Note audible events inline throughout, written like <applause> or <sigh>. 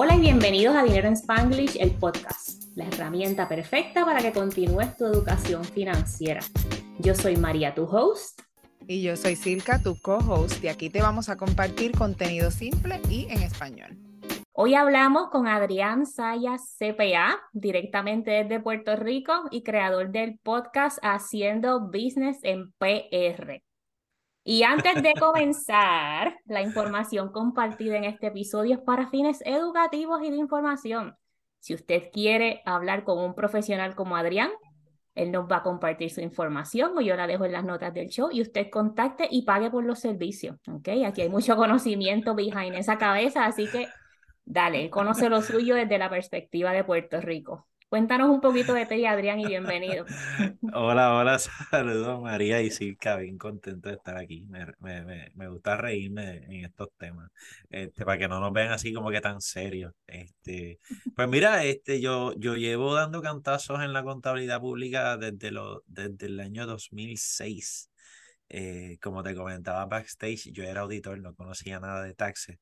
Hola y bienvenidos a Dinero en Spanglish, el podcast, la herramienta perfecta para que continúes tu educación financiera. Yo soy María, tu host. Y yo soy Silka, tu co-host, y aquí te vamos a compartir contenido simple y en español. Hoy hablamos con Adrián Sayas CPA, directamente desde Puerto Rico y creador del podcast Haciendo Business en PR. Y antes de comenzar, la información compartida en este episodio es para fines educativos y de información. Si usted quiere hablar con un profesional como Adrián, él nos va a compartir su información o yo la dejo en las notas del show y usted contacte y pague por los servicios. ¿ok? Aquí hay mucho conocimiento behind esa cabeza, así que dale, conoce lo suyo desde la perspectiva de Puerto Rico. Cuéntanos un poquito de ti, Adrián, y bienvenido. <laughs> Hola, hola, saludos María y Silka, bien contento de estar aquí. Me, me, me, gusta reírme en estos temas, este, para que no nos vean así como que tan serios. Este, pues mira, este, yo, yo llevo dando cantazos en la contabilidad pública desde, lo, desde el año 2006. Eh, como te comentaba backstage, yo era auditor, no conocía nada de taxes.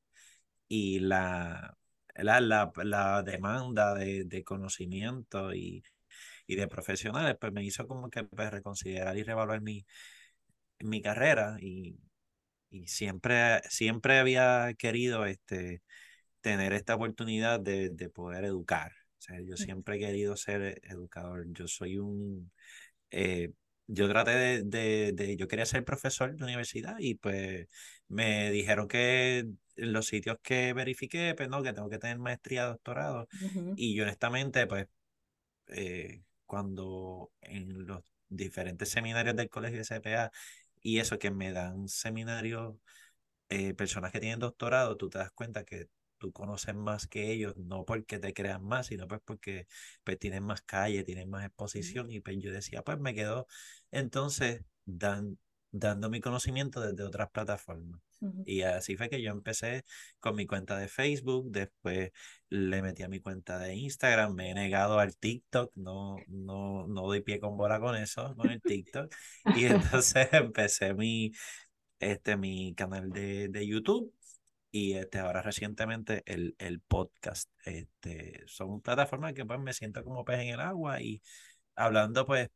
Y la, la, la, la demanda de, de conocimiento y, y, de profesionales, pues me hizo como que pues, reconsiderar y revaluar mi, mi carrera y, y siempre, siempre había querido este, tener esta oportunidad de, de poder educar. O sea, yo siempre he querido ser educador. Yo soy un... Eh, yo traté de, de, de, yo quería ser profesor de universidad y pues me dijeron que en los sitios que verifiqué, pues no, que tengo que tener maestría, doctorado. Y yo honestamente, pues, eh, cuando en los diferentes seminarios del colegio de CPA y eso que me dan seminarios, eh, personas que tienen doctorado, tú te das cuenta que tú conoces más que ellos, no porque te crean más, sino pues porque pues, tienen más calle, tienen más exposición. Y pues yo decía, pues me quedo entonces dan, dando mi conocimiento desde otras plataformas. Y así fue que yo empecé con mi cuenta de Facebook, después le metí a mi cuenta de Instagram, me he negado al TikTok, no, no, no doy pie con bola con eso, con el TikTok. y <laughs> entonces <laughs> empecé mi, este, mi canal de, de YouTube y este, ahora recientemente el, el podcast. Este, son plataformas que pues me siento como pez en el agua y hablando pues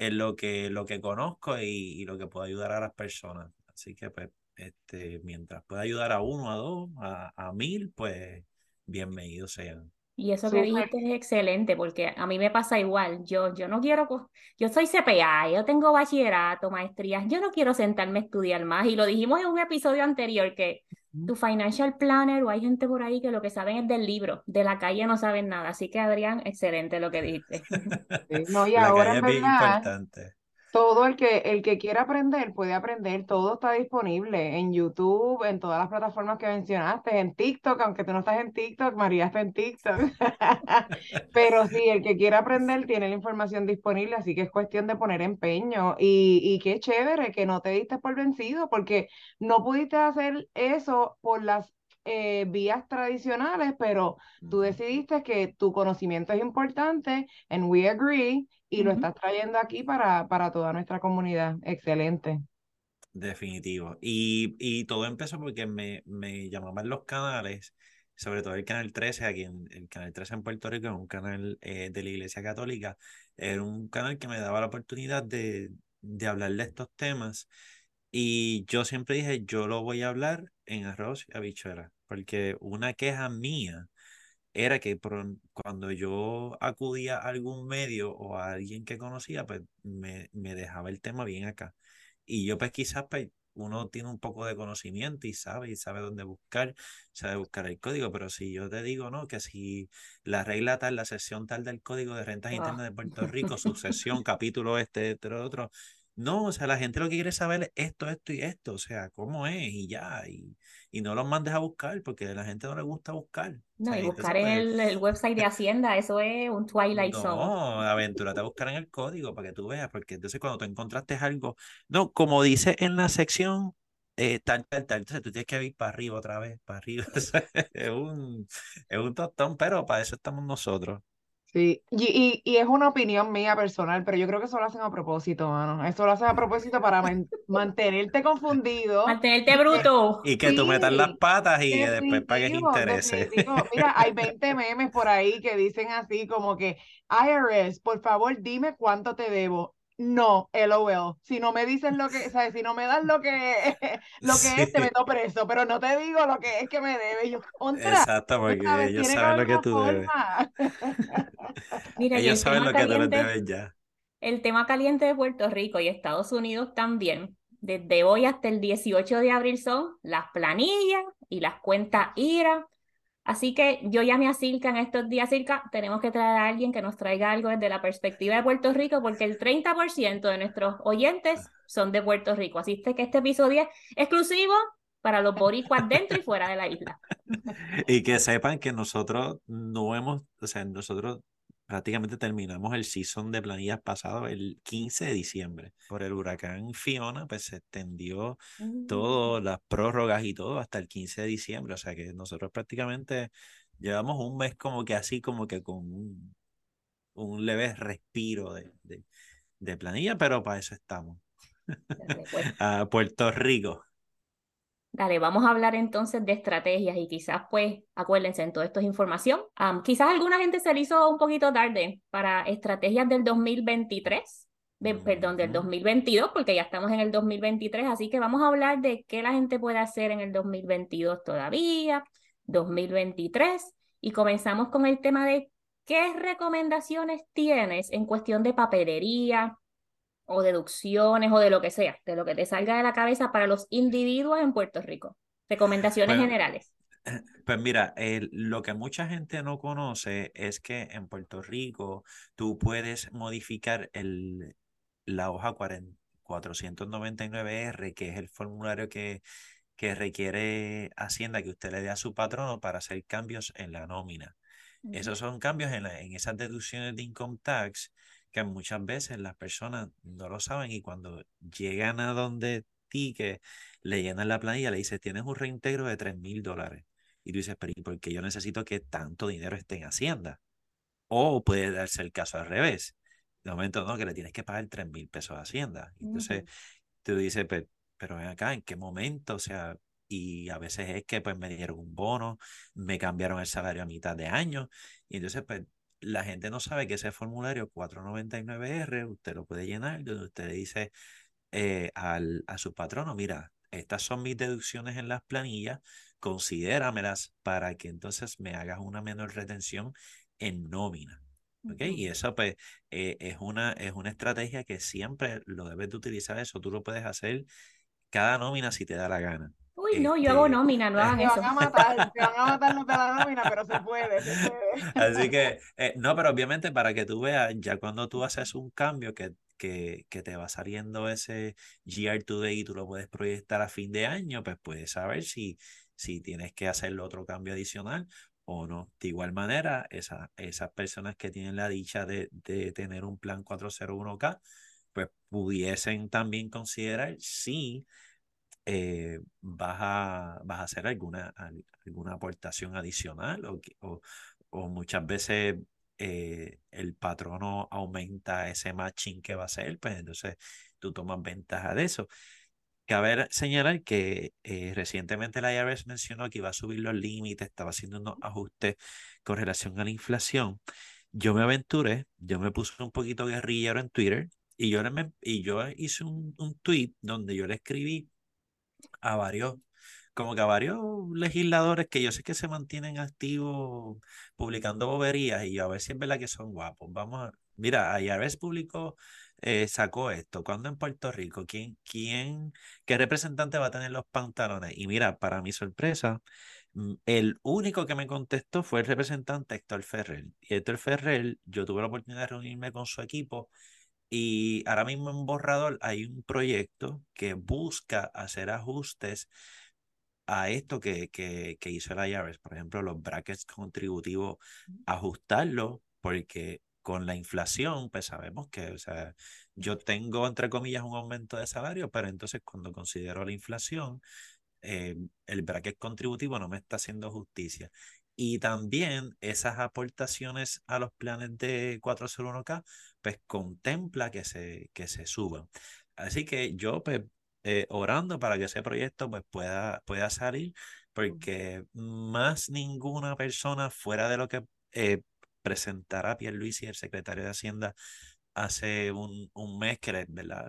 en lo que, lo que conozco y, y, lo que puedo ayudar a las personas. Así que, pues, este, mientras pueda ayudar a uno, a dos, a, a mil, pues, bienvenidos sean. Y eso que dijiste es excelente, porque a mí me pasa igual. Yo, yo no quiero, yo soy CPA, yo tengo bachillerato, maestrías, yo no quiero sentarme a estudiar más. Y lo dijimos en un episodio anterior que tu financial planner o hay gente por ahí que lo que saben es del libro, de la calle no saben nada. Así que Adrián, excelente lo que dijiste. <laughs> no, y ahora es importante todo el que, el que quiera aprender puede aprender, todo está disponible en YouTube, en todas las plataformas que mencionaste, en TikTok, aunque tú no estás en TikTok, María está en TikTok. <laughs> Pero sí, el que quiera aprender tiene la información disponible, así que es cuestión de poner empeño. Y, y qué chévere que no te diste por vencido, porque no pudiste hacer eso por las eh, vías tradicionales, pero tú decidiste que tu conocimiento es importante, and we agree, y lo estás trayendo aquí para, para toda nuestra comunidad. Excelente. Definitivo. Y, y todo empezó porque me, me llamaban los canales, sobre todo el Canal 13, aquí en el Canal 13 en Puerto Rico, es un canal eh, de la Iglesia Católica, era un canal que me daba la oportunidad de, de hablar de estos temas. Y yo siempre dije, yo lo voy a hablar en arroz y habichuela, porque una queja mía era que cuando yo acudía a algún medio o a alguien que conocía, pues me, me dejaba el tema bien acá. Y yo pues quizás pues, uno tiene un poco de conocimiento y sabe y sabe dónde buscar, sabe buscar el código, pero si yo te digo, ¿no? Que si la regla tal, la sesión tal del Código de Rentas Internas de Puerto Rico, <laughs> sucesión, capítulo este, este, otro, no, o sea, la gente lo que quiere saber es esto, esto y esto, o sea, cómo es y ya, y, y no los mandes a buscar porque a la gente no le gusta buscar. No, y buscar en el, el, website de Hacienda, eso es un Twilight Zone. No, aventúrate a buscar en el código para que tú veas, porque entonces cuando tú encontraste algo, no, como dice en la sección, eh, tal, tal, tal, entonces tú tienes que ir para arriba otra vez, para arriba, <laughs> es un, es un tostón, pero para eso estamos nosotros. Sí, y, y, es una opinión mía personal, pero yo creo que eso lo hacen a propósito, mano. Eso lo hacen a propósito para mantenerte confundido. Mantenerte bruto. Y que tú metas las patas y después para que interese. Mira, hay 20 memes por ahí que dicen así como que, IRS, por favor, dime cuánto te debo no, LOL. Si no me dices lo que, ¿sabes? Si no me das lo que, <laughs> lo que es, te meto preso, pero no te digo lo que es que me debe. Yo, Exacto, porque ellos saben lo que tú debes. <laughs> Mira, ellos saben lo que tú les debes ya. El tema caliente de Puerto Rico y Estados Unidos también, desde hoy hasta el 18 de abril son las planillas y las cuentas IRA Así que yo llamé a Silca en estos días, Silca, tenemos que traer a alguien que nos traiga algo desde la perspectiva de Puerto Rico, porque el 30% de nuestros oyentes son de Puerto Rico. Así que este episodio es exclusivo para los boricuas dentro y fuera de la isla. <laughs> Y que sepan que nosotros no hemos, o sea, nosotros prácticamente terminamos el season de planillas pasado el 15 de diciembre. Por el huracán Fiona, pues se extendió mm. todas las prórrogas y todo hasta el 15 de diciembre. O sea que nosotros prácticamente llevamos un mes como que así, como que con un, un leve respiro de, de, de planilla, pero para eso estamos. Pues. <laughs> a Puerto Rico. Dale, vamos a hablar entonces de estrategias y quizás pues acuérdense, en todo esto es información. quizás alguna gente se le hizo un poquito tarde para estrategias del 2023, de, perdón, del 2022, porque ya estamos en el 2023, así que vamos a hablar de qué la gente puede hacer en el 2022 todavía, 2023, y comenzamos con el tema de qué recomendaciones tienes en cuestión de papelería, o deducciones o de lo que sea, de lo que te salga de la cabeza para los individuos en Puerto Rico. Recomendaciones generales. Eh, pues mira, lo que mucha gente no conoce es que en Puerto Rico tú puedes modificar el, la hoja 499R, que es el formulario que, que requiere Hacienda que usted le dé a su patrono para hacer cambios en la nómina. Esos son cambios en, en esas deducciones de income tax que muchas veces las personas no lo saben y cuando llegan a donde ti, que le llenan la planilla, le dices, tienes un reintegro de 3 mil dólares. Y tú dices, pero ¿y por qué yo necesito que tanto dinero esté en Hacienda? O puede darse el caso al revés. De momento, no, que le tienes que pagar 3 mil pesos a Hacienda. Entonces, tú dices, pero, pero ven acá, ¿en qué momento? O sea, y a veces es que pues me dieron un bono, me cambiaron el salario a mitad de año. Y entonces, pues la gente no sabe que ese formulario 499R usted lo puede llenar donde usted dice eh, al, a su patrono, mira, estas son mis deducciones en las planillas, considéramelas para que entonces me hagas una menor retención en nómina. ¿Okay? Y eso pues eh, es, una, es una estrategia que siempre lo debes de utilizar, eso tú lo puedes hacer cada nómina si te da la gana. Uy, no, yo hago este, nómina, no hagan eso. Van a matar, te van a matar los de la nómina, pero se puede, se puede. Así que, eh, no, pero obviamente para que tú veas, ya cuando tú haces un cambio que, que, que te va saliendo ese GR Today y tú lo puedes proyectar a fin de año, pues puedes saber si, si tienes que hacer otro cambio adicional o no. De igual manera, esa, esas personas que tienen la dicha de, de tener un plan 401k, pues pudiesen también considerar si eh, vas, a, vas a hacer alguna, alguna aportación adicional o, o, muchas veces eh, el patrono aumenta ese matching que va a hacer, pues entonces tú tomas ventaja de eso. Cabe señalar que eh, recientemente la IRS mencionó que iba a subir los límites, estaba haciendo unos ajustes con relación a la inflación. Yo me aventuré, yo me puse un poquito guerrillero en Twitter y yo, y yo hice un, un tweet donde yo le escribí a varios, como que a varios legisladores que yo sé que se mantienen activos publicando boberías y yo a ver si es verdad que son guapos. Vamos a, mira, IRS publicó, eh, sacó esto. cuando en Puerto Rico? ¿Quién, quién, qué representante va a tener los pantalones? Y mira, para mi sorpresa, mm, el único que me contestó fue el representante Héctor Ferrer. Y Héctor Ferrer, yo tuve la oportunidad de reunirme con su equipo y ahora mismo en Borrador hay un proyecto que busca hacer ajustes a esto que, que, que hizo el IRS. Por ejemplo, los brackets contributivos, ajustarlo, porque con la inflación, pues sabemos que, o sea, yo tengo, entre comillas, un aumento de salario, pero entonces cuando considero la inflación, eh, el bracket contributivo no me está haciendo justicia. Y también esas aportaciones a los planes de 401k, pues contempla que se, que se suban. Así que yo, pues, eh, orando para que ese proyecto pues, pueda, pueda salir, porque más ninguna persona fuera de lo que eh, presentará Pierluisi, el secretario de Hacienda, hace un, un mes que le,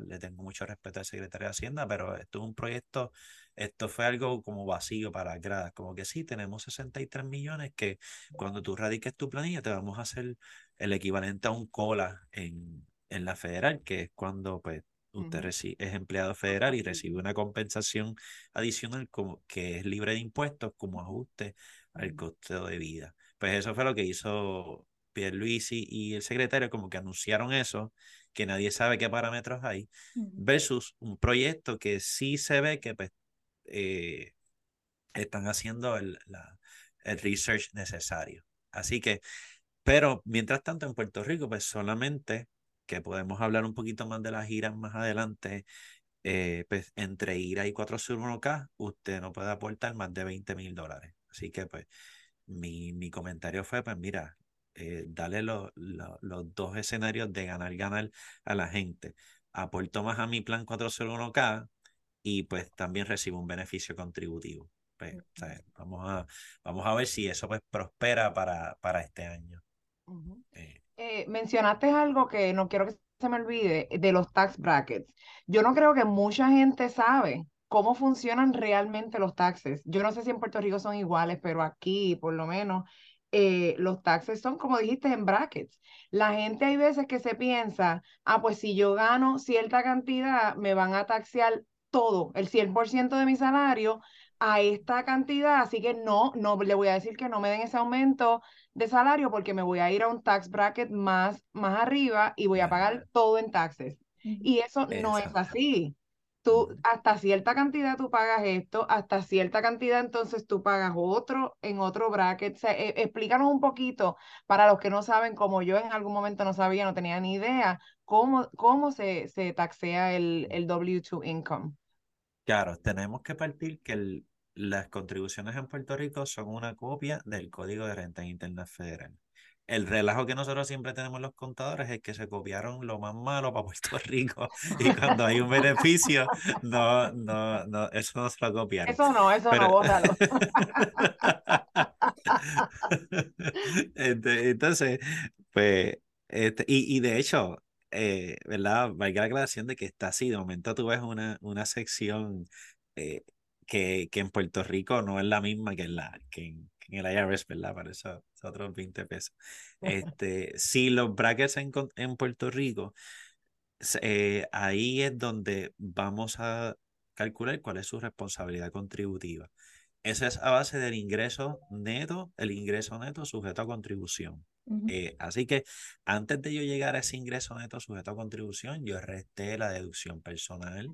le tengo mucho respeto al secretario de Hacienda, pero esto es un proyecto, esto fue algo como vacío para gradas, como que sí, tenemos 63 millones que cuando tú radiques tu planilla te vamos a hacer el equivalente a un cola en, en la federal, que es cuando pues usted es empleado federal y recibe una compensación adicional como, que es libre de impuestos como ajuste al costo de vida. Pues eso fue lo que hizo Pierluisi y el secretario, como que anunciaron eso, que nadie sabe qué parámetros hay, versus un proyecto que sí se ve que pues, eh, están haciendo el, la, el research necesario. Así que, pero mientras tanto en Puerto Rico, pues solamente que podemos hablar un poquito más de las giras más adelante, eh, pues entre IRA y 401k, usted no puede aportar más de 20 mil dólares. Así que pues mi, mi comentario fue, pues mira, eh, dale los dos escenarios de ganar, ganar a la gente. Aporto más a mi plan 401k y pues también recibo un beneficio contributivo. Pues, vamos, a, vamos a ver si eso pues prospera para, para este año. Eh, mencionaste algo que no quiero que se me olvide de los tax brackets. Yo no creo que mucha gente sabe cómo funcionan realmente los taxes. Yo no sé si en Puerto Rico son iguales, pero aquí por lo menos eh, los taxes son, como dijiste, en brackets. La gente hay veces que se piensa, ah, pues si yo gano cierta cantidad, me van a taxear todo, el 100% de mi salario a esta cantidad, así que no, no le voy a decir que no me den ese aumento de salario porque me voy a ir a un tax bracket más, más arriba y voy a pagar todo en taxes. Y eso no es así. Tú, hasta cierta cantidad tú pagas esto, hasta cierta cantidad entonces tú pagas otro en otro bracket. E, explícanos un poquito para los que no saben, como yo en algún momento no sabía, no tenía ni idea, cómo, cómo se, se taxea el, el W2 income. Claro, tenemos que partir que el, las contribuciones en Puerto Rico son una copia del Código de Renta Interna Federal. El relajo que nosotros siempre tenemos los contadores es que se copiaron lo más malo para Puerto Rico <laughs> y cuando hay un beneficio, no, no, no, eso no se lo copiaron. Eso no, eso no, bótalo. <laughs> Entonces, pues, este, y, y de hecho, eh, ¿verdad? Valga la aclaración de que está así. De momento tú ves una, una sección eh, que, que, en Puerto Rico no es la misma que en, la, que en, el IRS, ¿verdad? Para eso otros 20 pesos. <laughs> Este, si los brackets en, en Puerto Rico, eh, ahí es donde vamos a calcular cuál es su responsabilidad contributiva. Esa es a base del ingreso neto, el ingreso neto sujeto a contribución. Eh, así que antes de yo llegar a ese ingreso neto sujeto a contribución, yo resté la deducción personal,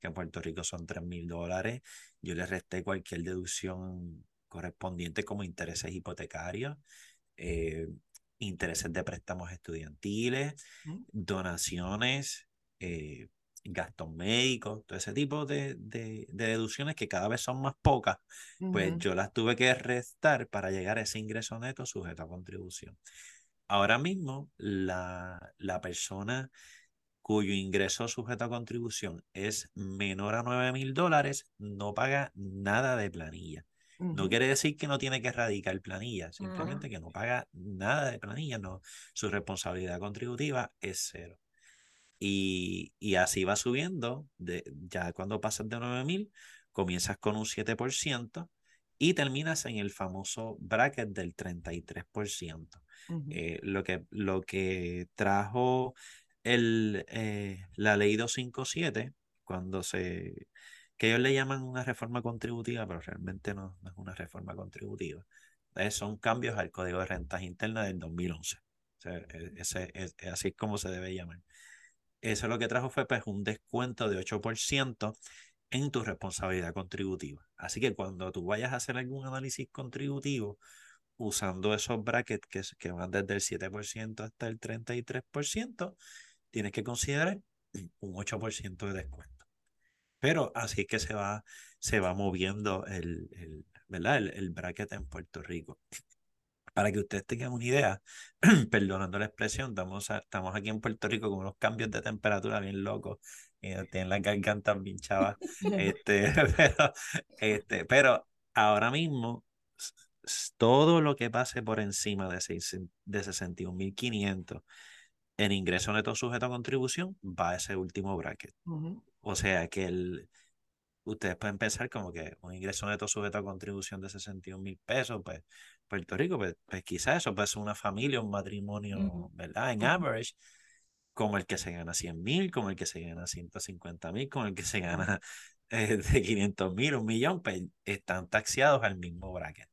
que en Puerto Rico son 3 mil dólares. Yo le resté cualquier deducción correspondiente como intereses hipotecarios, eh, intereses de préstamos estudiantiles, donaciones, eh, gastos médicos, todo ese tipo de, de, deducciones que cada vez son más pocas, pues yo las tuve que restar para llegar a ese ingreso neto sujeto a contribución. Ahora mismo, la, la persona cuyo ingreso sujeto a contribución es menor a 9 mil dólares no paga nada de planilla. No quiere decir que no tiene que erradicar planilla, simplemente que no paga nada de planilla, no, su responsabilidad contributiva es cero. Y, y así va subiendo, de, ya cuando pasas de 9000, comienzas con un 7% y terminas en el famoso bracket del 33%. Eh, lo, que, lo que trajo el, eh, la ley 257, cuando se, que ellos le llaman una reforma contributiva, pero realmente no, es una reforma contributiva. son cambios al Código de Rentas Internas del 2011. E, ese, es, así es como se debe llamar. Eso lo que trajo fue pues, un descuento de 8% en tu responsabilidad contributiva. Así que cuando tú vayas a hacer algún análisis contributivo usando esos brackets que, que van desde el 7% hasta el 33%, tienes que considerar <clears throat> un 8% de descuento. Pero así es que se va, se va moviendo el, el, ¿verdad? El, el bracket en Puerto Rico. Para que ustedes tengan una idea, <clears throat> perdonando la expresión, estamos, estamos aquí en Puerto Rico con unos cambios de temperatura bien locos. Y tienen la garganta bien chavas. <laughs> este, <laughs> pero, este, pero ahora mismo, todo lo que pase por encima de, de 61.500 en ingreso neto sujeto a contribución va a ese último bracket. O sea que el, ustedes pueden pensar como que un ingreso neto sujeto a contribución de 61 mil pesos, pues Puerto Rico, pues, pues quizás eso puede ser una familia, un matrimonio, ¿verdad? En average, como el que se gana 100 mil, como el que se gana 150 mil, como el que se gana <laughs> eh, de 500 mil, un millón, pues están taxiados al mismo bracket.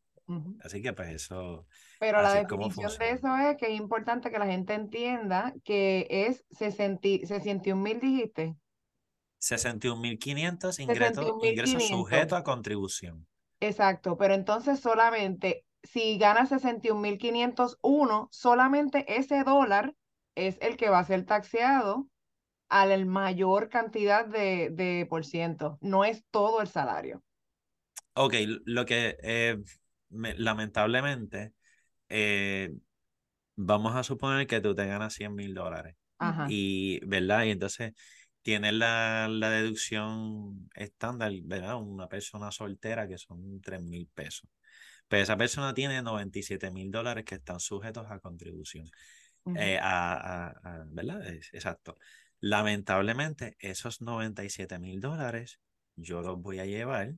Así que pues eso... Pero la definición de eso es que es importante que la gente entienda que es 61 mil, dijiste. 61.500 ingresos ingreso sujeto a contribución. Exacto, pero entonces solamente si gana 61.501, solamente ese dólar es el que va a ser taxeado a la mayor cantidad de, de por ciento, no es todo el salario. Ok, lo que eh, lamentablemente, eh, vamos a suponer que tú te ganas 100 mil dólares. Y, ¿verdad? Y entonces tiene la, la, deducción estándar, ¿verdad? Una persona soltera que son 3 mil pesos. Pero esa persona tiene 97 mil dólares que están sujetos a contribución. Eh, a, a, ¿Verdad? Exacto. Lamentablemente, esos 97 mil dólares yo los voy a llevar,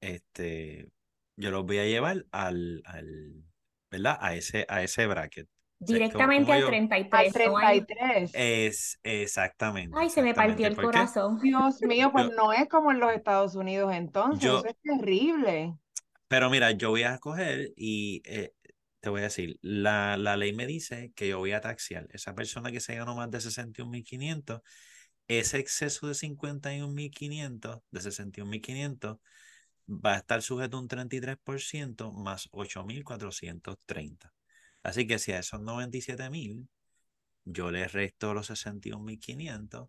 este, yo los voy a llevar al, al ¿verdad? A ese, a ese bracket. Directamente al 33. Al 33. Es exactamente. Ay, se me partió el corazón. <laughs> Dios mío, pues no es como en los Estados Unidos entonces. eso es terrible. Pero mira, yo voy a coger y eh, te voy a decir, la, la ley me dice que yo voy a taxiar. Esa persona que se ganó más de 61.500, ese exceso de 51.500, de 61.500, va a estar sujeto a un 33% más 8.430. Así que si a esos 97 mil, yo le resto los 61.500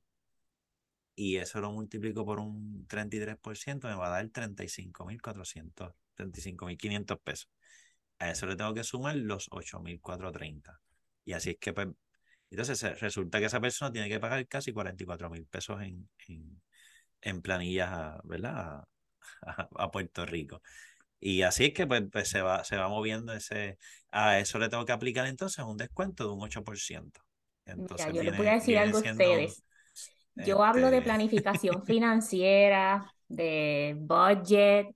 y eso lo multiplico por un 33%, me va a dar 35.400, 35.500 pesos. A eso le tengo que sumar los 8.430. Y así es que, pues, entonces resulta que esa persona tiene que pagar casi 44 mil pesos en, en, planillas, ¿verdad? a <laughs> Puerto Rico. Y así es que pues, pues, se, va, se va moviendo ese, a eso le tengo que aplicar entonces un descuento de un 8%. Entonces, yo les voy a decir algo a ustedes. Yo hablo de este planificación <laughs> financiera, de budget,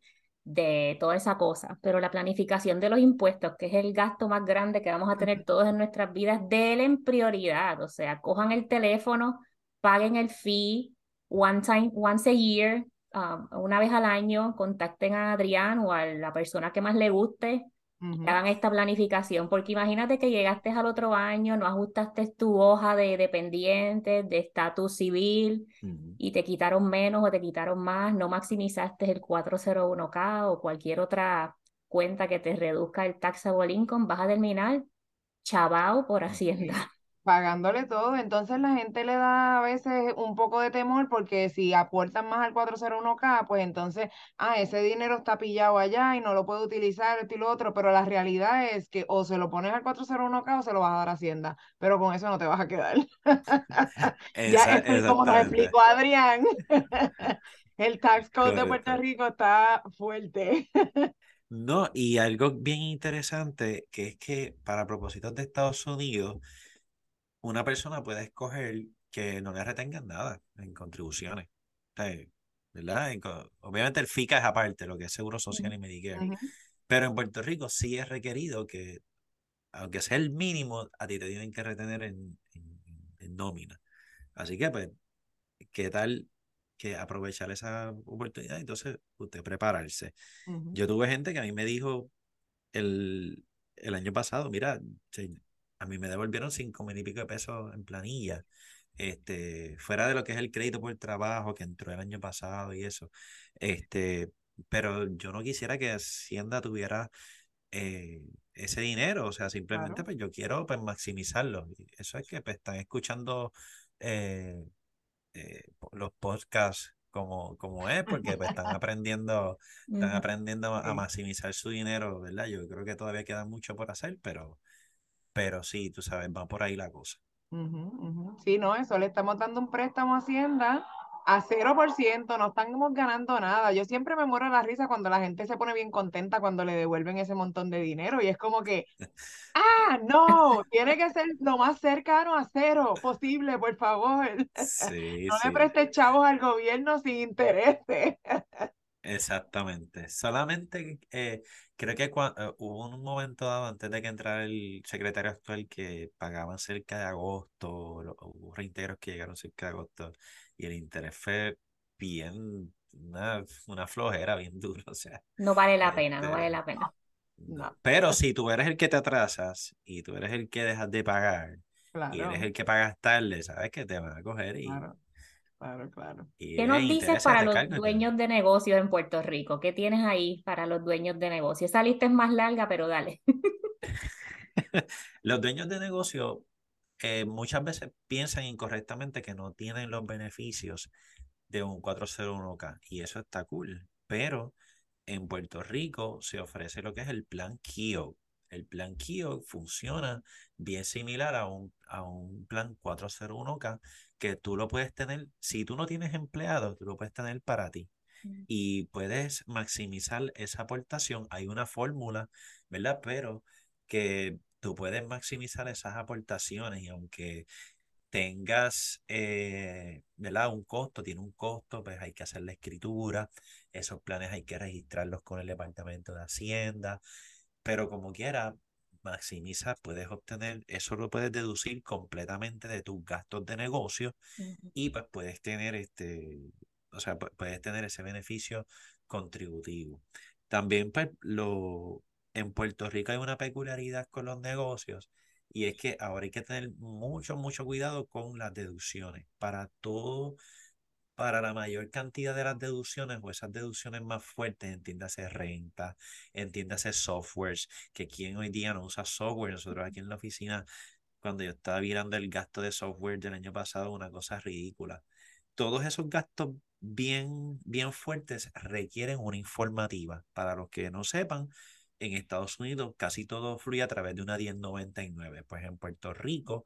de toda esa cosa, pero la planificación de los impuestos, que es el gasto más grande que vamos a tener todos en nuestras vidas, denle en prioridad, o sea, cojan el teléfono, paguen el fee one time, once a year, Um, una vez al año contacten a Adrián o a la persona que más le guste y hagan esta planificación, porque imagínate que llegaste al otro año, no ajustaste tu hoja de dependientes, de estatus civil y te quitaron menos o te quitaron más, no maximizaste el 401k o cualquier otra cuenta que te reduzca el taxable income, vas a terminar chavao por Hacienda pagándole todo. Entonces la gente le da a veces un poco de temor porque si aportan más al 401k, pues entonces, ah, ese dinero está pillado allá y no lo puede utilizar, esto y lo otro, pero la realidad es que o se lo pones al 401k o se lo vas a dar a Hacienda, pero con eso no te vas a quedar. <laughs> <laughs> ya como nos explicó Adrián. <laughs> El tax code de Puerto Rico está fuerte. No, y algo bien interesante que es que para propósitos de Estados Unidos, una persona puede escoger que no le retengan nada en contribuciones. ¿verdad? obviamente el FICA es aparte, lo que es Seguro Social y Medicare. Pero en Puerto Rico sí es requerido que, aunque sea el mínimo, a ti te tienen que retener en, nómina. Así que, pues, ¿qué tal que aprovechar esa oportunidad? Entonces, usted prepararse. Yo tuve gente que a mí me dijo el, el año pasado, mira, a mí me devolvieron cinco mil y pico de pesos en planilla, este, fuera de lo que es el crédito por trabajo que entró el año pasado y eso. Este, pero yo no quisiera que Hacienda tuviera eh, ese dinero, o sea, simplemente pues yo quiero pues maximizarlo. Eso es que pues, están escuchando eh, eh, los podcasts como, como es, porque pues, están <laughs> aprendiendo, están aprendiendo a maximizar su dinero, ¿verdad? Yo creo que todavía queda mucho por hacer, pero, pero sí, tú sabes, va por ahí la cosa. Sí, no, eso le estamos dando un préstamo a Hacienda a 0%, no estamos ganando nada. Yo siempre me muero la risa cuando la gente se pone bien contenta cuando le devuelven ese montón de dinero y es como que, <laughs> ah, no, tiene que ser lo más cercano a cero posible, por favor. <laughs> no le prestes chavos al gobierno sin intereses. <laughs> Exactamente. Solamente eh, creo que eh, hubo un momento dado antes de que entrara el secretario actual que pagaban cerca de agosto, hubo reintegros que llegaron cerca de agosto y el interés fue bien, una, una flojera bien <laughs> dura. O sea, no vale la pena, no vale la este, pena. Pero si tú eres el que te atrasas y tú eres el que dejas de pagar y eres el que pagas tarde, sabes que te van a coger y Claro, claro. ¿Qué nos dices para los dueños de negocios en Puerto Rico? ¿Qué tienes ahí para los dueños de negocios? Esa lista es más larga, pero dale. <laughs> <laughs> los dueños de negocios eh, muchas veces piensan incorrectamente que no tienen los beneficios de un 401k y eso está cool, pero en Puerto Rico se ofrece lo que es el plan KIO. El plan KIO funciona bien similar a un, a un plan 401k que tú lo puedes tener, si tú no tienes empleado, tú lo puedes tener para ti. Mm. Y puedes maximizar esa aportación. Hay una fórmula, ¿verdad? Pero que tú puedes maximizar esas aportaciones y aunque tengas, eh, ¿verdad? Un costo, tiene un costo, pues hay que hacer la escritura, esos planes hay que registrarlos con el Departamento de Hacienda, pero como quiera, maximiza, puedes obtener, eso lo puedes deducir completamente de tus gastos de negocio y pues puedes tener este, o sea, puedes tener ese beneficio contributivo. También pues lo, en Puerto Rico hay una peculiaridad con los negocios y es que ahora hay que tener mucho, mucho cuidado con las deducciones. Para todo para la mayor cantidad de las deducciones o esas deducciones más fuertes, entiéndase renta, entiéndase softwares, que quien hoy día no usa software, nosotros aquí en la oficina, cuando yo estaba mirando el gasto de software del año pasado, una cosa ridícula. Todos esos gastos bien, bien fuertes requieren una informativa. Para los que no sepan, en Estados Unidos casi todo fluye a través de una 1099, pues en Puerto Rico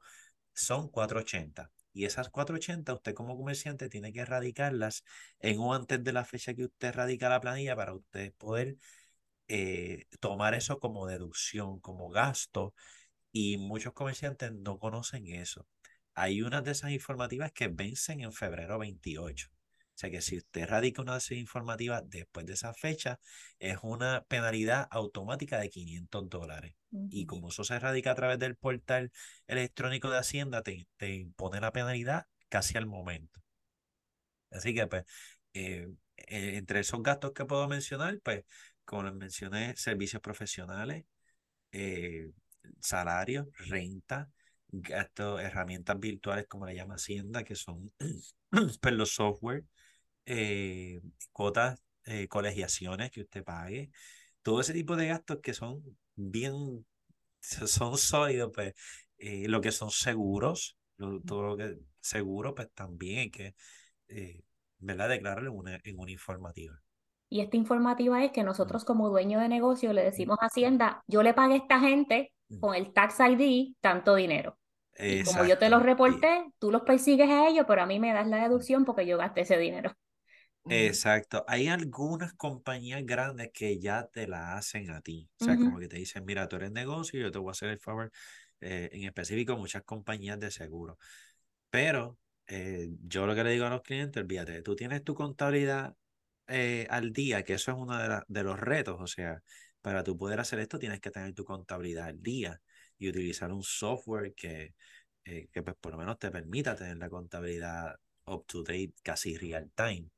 son 480. Y esas 480, usted como comerciante tiene que radicarlas en antes de la fecha que usted radica la planilla para usted poder eh, tomar eso como deducción, como gasto. Y muchos comerciantes no conocen eso. Hay unas de esas informativas que vencen en febrero 28. O sea que si usted radica una de informativa después de esa fecha, es una penalidad automática de 500 dólares. Y como eso se radica a través del portal electrónico de Hacienda, te, te impone la penalidad casi al momento. Así que, pues, eh, eh, entre esos gastos que puedo mencionar, pues, como les mencioné, servicios profesionales, eh, salarios, renta, gastos, herramientas virtuales, como le llama Hacienda, que son <clears throat> pues, los software, eh, cuotas, eh, colegiaciones que usted pague, todo ese tipo de gastos que son bien, son sólidos, pues eh, lo que son seguros, todo lo que seguro, pues también hay que, ¿verdad? Declararlo en una, en una informativa. Y esta informativa es que nosotros como dueño de negocio le decimos a Hacienda, yo le pagué a esta gente con el Tax ID tanto dinero. Y como yo te los reporté, tú los persigues a ellos, pero a mí me das la deducción porque yo gasté ese dinero. Exacto. Hay algunas compañías grandes que ya te la hacen a ti. O sea, como que te dicen, mira, tú eres negocio, yo te voy a hacer el favor. Eh, en específico, muchas compañías de seguro. Pero eh, yo lo que le digo a los clientes, olvídate, tú tienes tu contabilidad eh, al día, que eso es uno de, de los retos. O sea, para tú poder hacer esto, tienes que tener tu contabilidad al día y utilizar un software que, que pues, por lo menos te permita tener la contabilidad up to date, casi real time.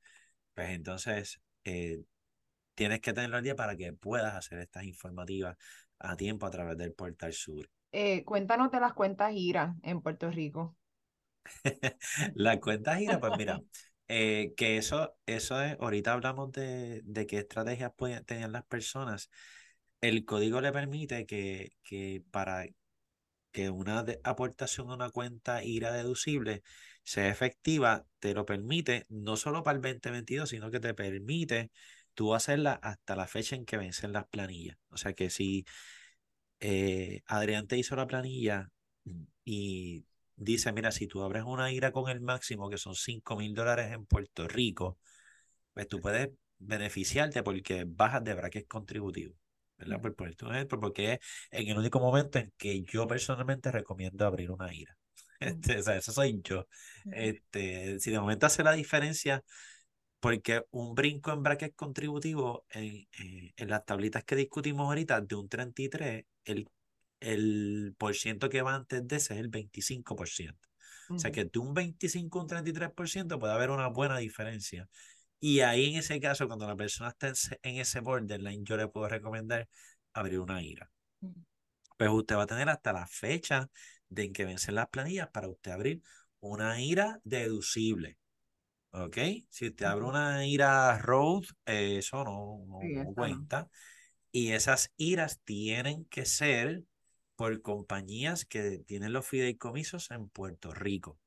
Pues entonces eh, tienes que tenerlo al día para que puedas hacer estas informativas a tiempo a través del portal sur. Eh, cuéntanos de las cuentas IRA en Puerto Rico. <laughs> las cuentas IRA, pues mira, <laughs> eh, que eso, eso es, ahorita hablamos de, de qué estrategias pueden tener las personas. El código le permite que, que para que una aportación a una cuenta IRA deducible sea efectiva, te lo permite no solo para el 2022, sino que te permite tú hacerla hasta la fecha en que vencen las planillas. O sea que si eh, Adrián te hizo la planilla y dice, mira, si tú abres una IRA con el máximo, que son 5 mil dólares en Puerto Rico, pues tú puedes beneficiarte porque bajas de bracket contributivo. ¿verdad? Por ponerte un ejemplo, porque es en el único momento en que yo personalmente recomiendo abrir una IRA. <laughs> Este, o sea, eso soy yo. Este, si de momento hace la diferencia, porque un brinco en bracket contributivo en, eh, en las tablitas que discutimos ahorita de un 33, el, el por ciento que va antes de ese es el 25%. O sea que de un 25 a un 33% puede haber una buena diferencia. Y ahí en ese caso, cuando la persona está en ese borderline, yo le puedo recomendar abrir una IRA. Pues usted va a tener hasta la fecha de en que vencen las planillas para usted abrir una IRA deducible. ¿Ok? Si usted abre una IRA Road, eso no, no, cuenta. Y esas IRAs tienen que ser por compañías que tienen los fideicomisos en Puerto Rico.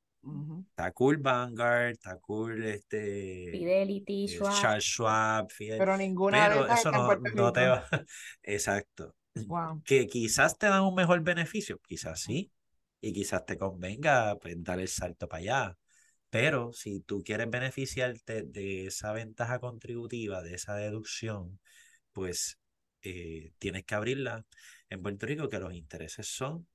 Cool Vanguard, cool este, Fidelity, eh, Charles Schwab, pero ninguna pero de eso no, no, te va. <laughs> Exacto. Que quizás te dan un mejor beneficio, quizás sí, y quizás te convenga pues, dar el salto para allá. Pero si tú quieres beneficiarte de esa ventaja contributiva, de esa deducción, pues eh, tienes que abrirla en Puerto Rico, que los intereses son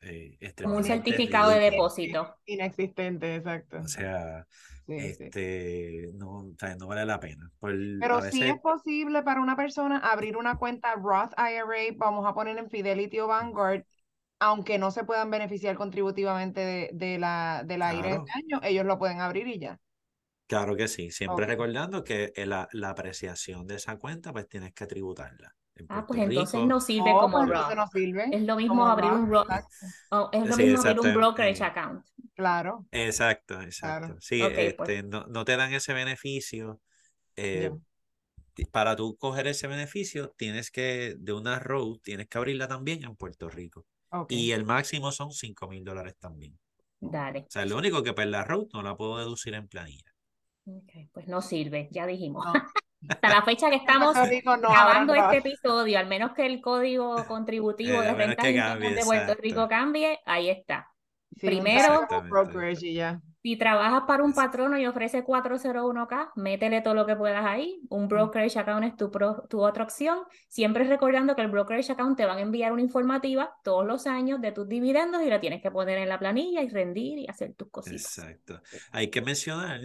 eh, un certificado de depósito. Inexistente, exacto. O sea, este, No, no vale la pena. Pero si es posible para una persona abrir una cuenta Roth IRA, vamos a poner en Fidelity o Vanguard, aunque no se puedan beneficiar contributivamente de, la, de la IRA este año, ellos lo pueden abrir y ya. Claro que sí, siempre recordando que la, la apreciación de esa cuenta, pues tienes que tributarla. Ah, pues entonces no sirve como pues No sirve. Es lo mismo abrir un oh, es lo mismo abrir un brokerage account. Claro. Exacto, exacto. Sí, pues. este, no, no, te dan ese beneficio. Eh, para tú coger ese beneficio, tienes que, de una road, tienes que abrirla también en Puerto Rico. Y el máximo son 5 mil dólares también. Dale. O sea, lo único que pues la road no la puedo deducir en planilla. Ok, pues no sirve, ya dijimos. <laughs> Hasta la fecha que estamos grabando este episodio, al menos que el código contributivo eh, de rentas de Puerto Rico cambie, ahí está. Primero, si trabajas para un patrono y ofrece 401k, métele todo lo que puedas ahí. Un brokerage account es tu, tu otra opción. Siempre recordando que el brokerage account te van a enviar una informativa todos los años de tus dividendos y la tienes que poner en la planilla y rendir y hacer tus cositas. Exacto. Hay que mencionar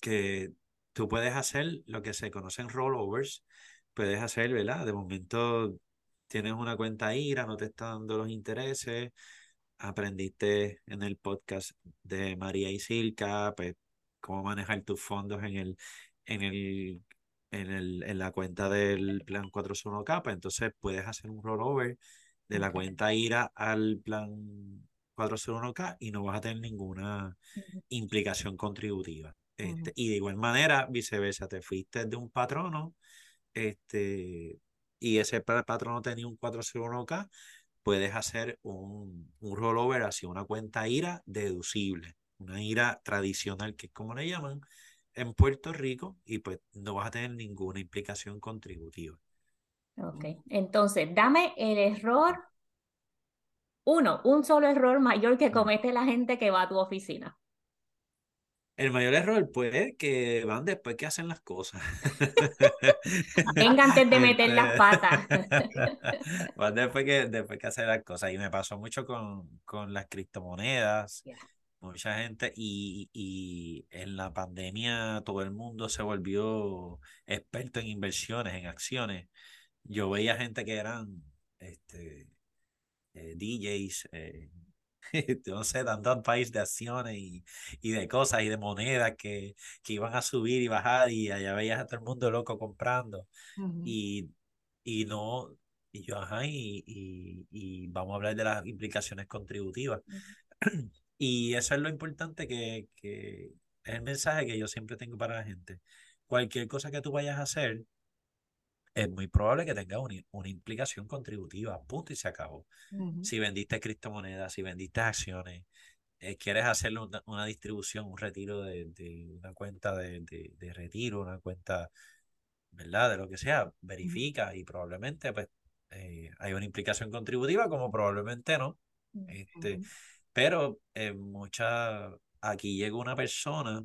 que tú puedes hacer lo que se conocen rollovers, puedes hacer, ¿verdad? De momento tienes una cuenta IRA, no te está dando los intereses, aprendiste en el podcast de María y Silka, pues cómo manejar tus fondos en el, en el, en el, en la cuenta del plan 401k, pues entonces puedes hacer un rollover de la cuenta IRA al plan 401k y no vas a tener ninguna implicación contributiva. Este, y de igual manera, viceversa, te fuiste de un patrono este, y ese patrono tenía un 401k, puedes hacer un, un rollover hacia una cuenta IRA deducible, una IRA tradicional, que es como le llaman, en Puerto Rico, y pues no vas a tener ninguna implicación contributiva. Ok, entonces, dame el error, uno, un solo error mayor que comete la gente que va a tu oficina. El mayor error, pues, que van después que hacen las cosas. Venga antes <laughs> de meter las patas. <laughs> van después que, después que hacen las cosas. Y me pasó mucho con, con las criptomonedas. Mucha gente, y, y en la pandemia todo el mundo se volvió experto en inversiones, en acciones. Yo veía gente que eran este, eh, DJs, eh, <laughs> no sé, dando advice de acciones y, y, de cosas y de monedas que, que, iban a subir y bajar y allá veías a todo el mundo loco comprando y, y no, y yo, ajá, y, y, vamos a hablar de las implicaciones contributivas. <clears throat> Y eso es lo importante que, que es el mensaje que yo siempre tengo para la gente. Cualquier cosa que tú vayas a hacer, es muy probable que tenga una, implicación contributiva, punto y se acabó. Si vendiste criptomonedas, si vendiste acciones, eh, quieres hacerle una, distribución, un retiro de, una cuenta de, retiro, una cuenta, ¿verdad? De lo que sea, verifica y probablemente pues eh, hay una implicación contributiva como probablemente no. Este, pero eh, mucha, aquí llega una persona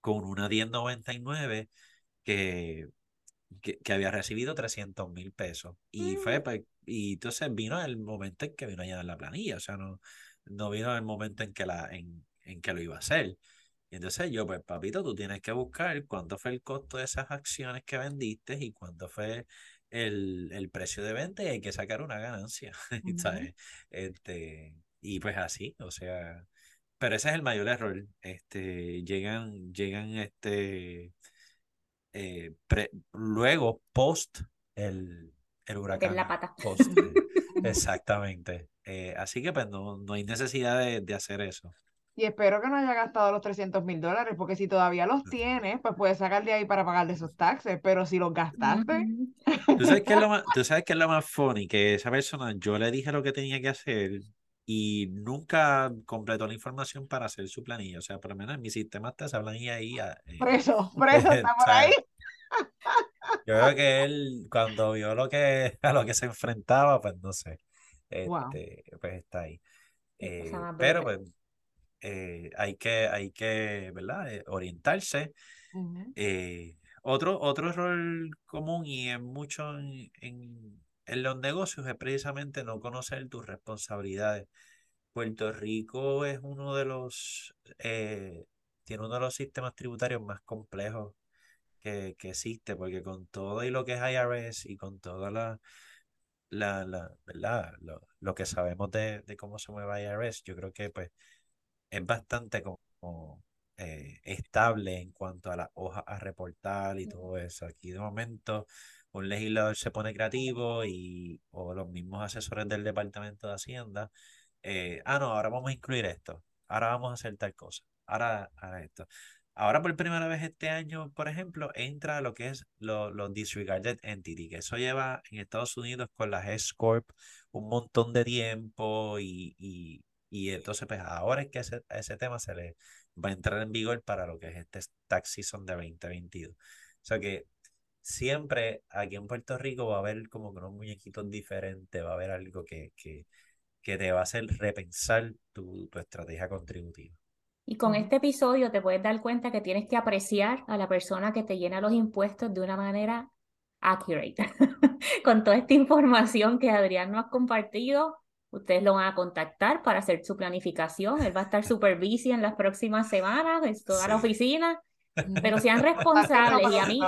con una 1099 que que, había recibido 300 mil pesos. Y fue, mm. pues, y entonces vino el momento en que vino a llenar la planilla, o sea, no, no vino el momento en que, la, en, en que lo iba a hacer. Y entonces yo, pues, papito, tú tienes que buscar cuánto fue el costo de esas acciones que vendiste y cuánto fue el, el precio de venta y hay que sacar una ganancia, <laughs> Este, y pues así, o sea, pero ese es el mayor error. Este, llegan, llegan, este, eh, luego post el, el huracán. la pata. <laughs> exactamente. Eh, así que pues no, no hay necesidad de, hacer eso. Y espero que no haya gastado los 300 mil dólares, porque si todavía los tienes, pues puedes sacar de ahí para pagar de esos taxes, pero si los gastaste... ¿Tú sabes qué es lo más, tú sabes qué es lo más funny? Que esa persona, yo le dije lo que tenía que hacer y nunca completó la información para hacer su planilla. O sea, por lo menos en mi sistema está esa planilla ahí. Eh, preso, preso, está por <laughs> ahí. <laughs> Yo creo que él, cuando vio lo que, a lo que se enfrentaba, pues no sé. Este, pues está ahí. Eh, pero pues eh, hay que, hay que, ¿verdad? orientarse. otro, otro error común y en mucho en, en los negocios es precisamente no conocer tus responsabilidades. Puerto Rico es uno de los, eh, tiene uno de los sistemas tributarios más complejos que, que, existe, porque con todo y lo que es IRS y con toda la, la, la ¿verdad? Lo, lo, que sabemos de, de, cómo se mueve IRS, yo creo que pues es bastante como eh, estable en cuanto a las hojas a reportar y todo eso. Aquí de momento un legislador se pone creativo y, o los mismos asesores del Departamento de Hacienda, eh, ah, no, ahora vamos a incluir esto, ahora vamos a hacer tal cosa, ahora, ahora esto. Ahora por primera vez este año, por ejemplo, entra lo que es los lo disregarded entity, que eso lleva en Estados Unidos con las S Corp un montón de tiempo y, y, y entonces pues ahora es que ese, ese tema se le va a entrar en vigor para lo que es este tax season de 2022. O sea que siempre aquí en Puerto Rico va a haber como que unos muñequitos diferentes, va a haber algo que, que, que te va a hacer repensar tu, tu estrategia contributiva. Y con este episodio te puedes dar cuenta que tienes que apreciar a la persona que te llena los impuestos de una manera accurate. <laughs> con toda esta información que Adrián nos ha compartido, ustedes lo van a contactar para hacer su planificación. Él va a estar super busy en las próximas semanas, en toda la oficina, <laughs> pero sean responsables. y a mí,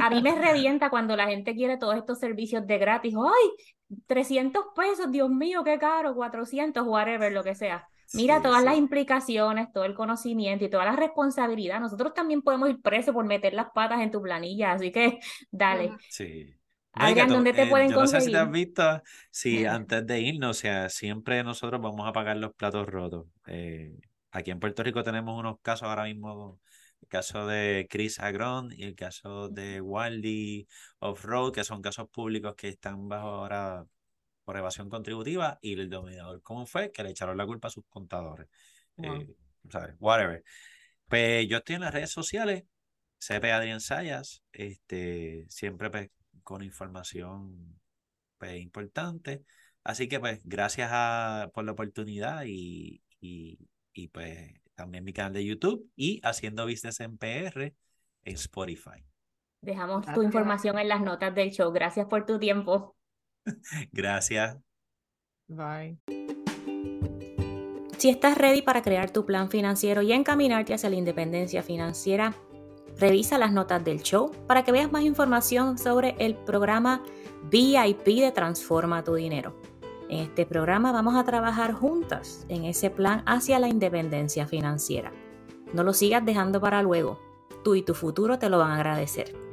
a mí me revienta cuando la gente quiere todos estos servicios de gratis. ¡Ay! 300 pesos, Dios mío, qué caro, 400, whatever, lo que sea. Mira todas las implicaciones, todo el conocimiento y toda la responsabilidad. Nosotros también podemos ir presos por meter las patas en tu planilla, así que <laughs> dale. Sí. Adrián, ¿dónde te eh, pueden conseguir? No sé si te has visto, si antes de irnos, o sea, siempre nosotros vamos a pagar los platos rotos. Eh, aquí en Puerto Rico tenemos unos casos ahora mismo el caso de Chris Agron y el caso de Waldy Off-Road, que son casos públicos que están bajo ahora por evasión contributiva, y el dominador ¿cómo fue que le echaron la culpa a sus contadores. Eh, Whatever. Pues yo estoy en las redes sociales, CP Adrián Sayas, este, siempre pues, con información pues, importante. Así que pues gracias a, por la oportunidad y, y, y pues también mi canal de YouTube y Haciendo Business en PR en Spotify. Dejamos tu información en las notas del show. Gracias por tu tiempo. <laughs> Gracias. Bye. Si estás ready para crear tu plan financiero y encaminarte hacia la independencia financiera, revisa las notas del show para que veas más información sobre el programa VIP de Transforma tu Dinero. En este programa vamos a trabajar juntas en ese plan hacia la independencia financiera. No lo sigas dejando para luego. Tú y tu futuro te lo van a agradecer.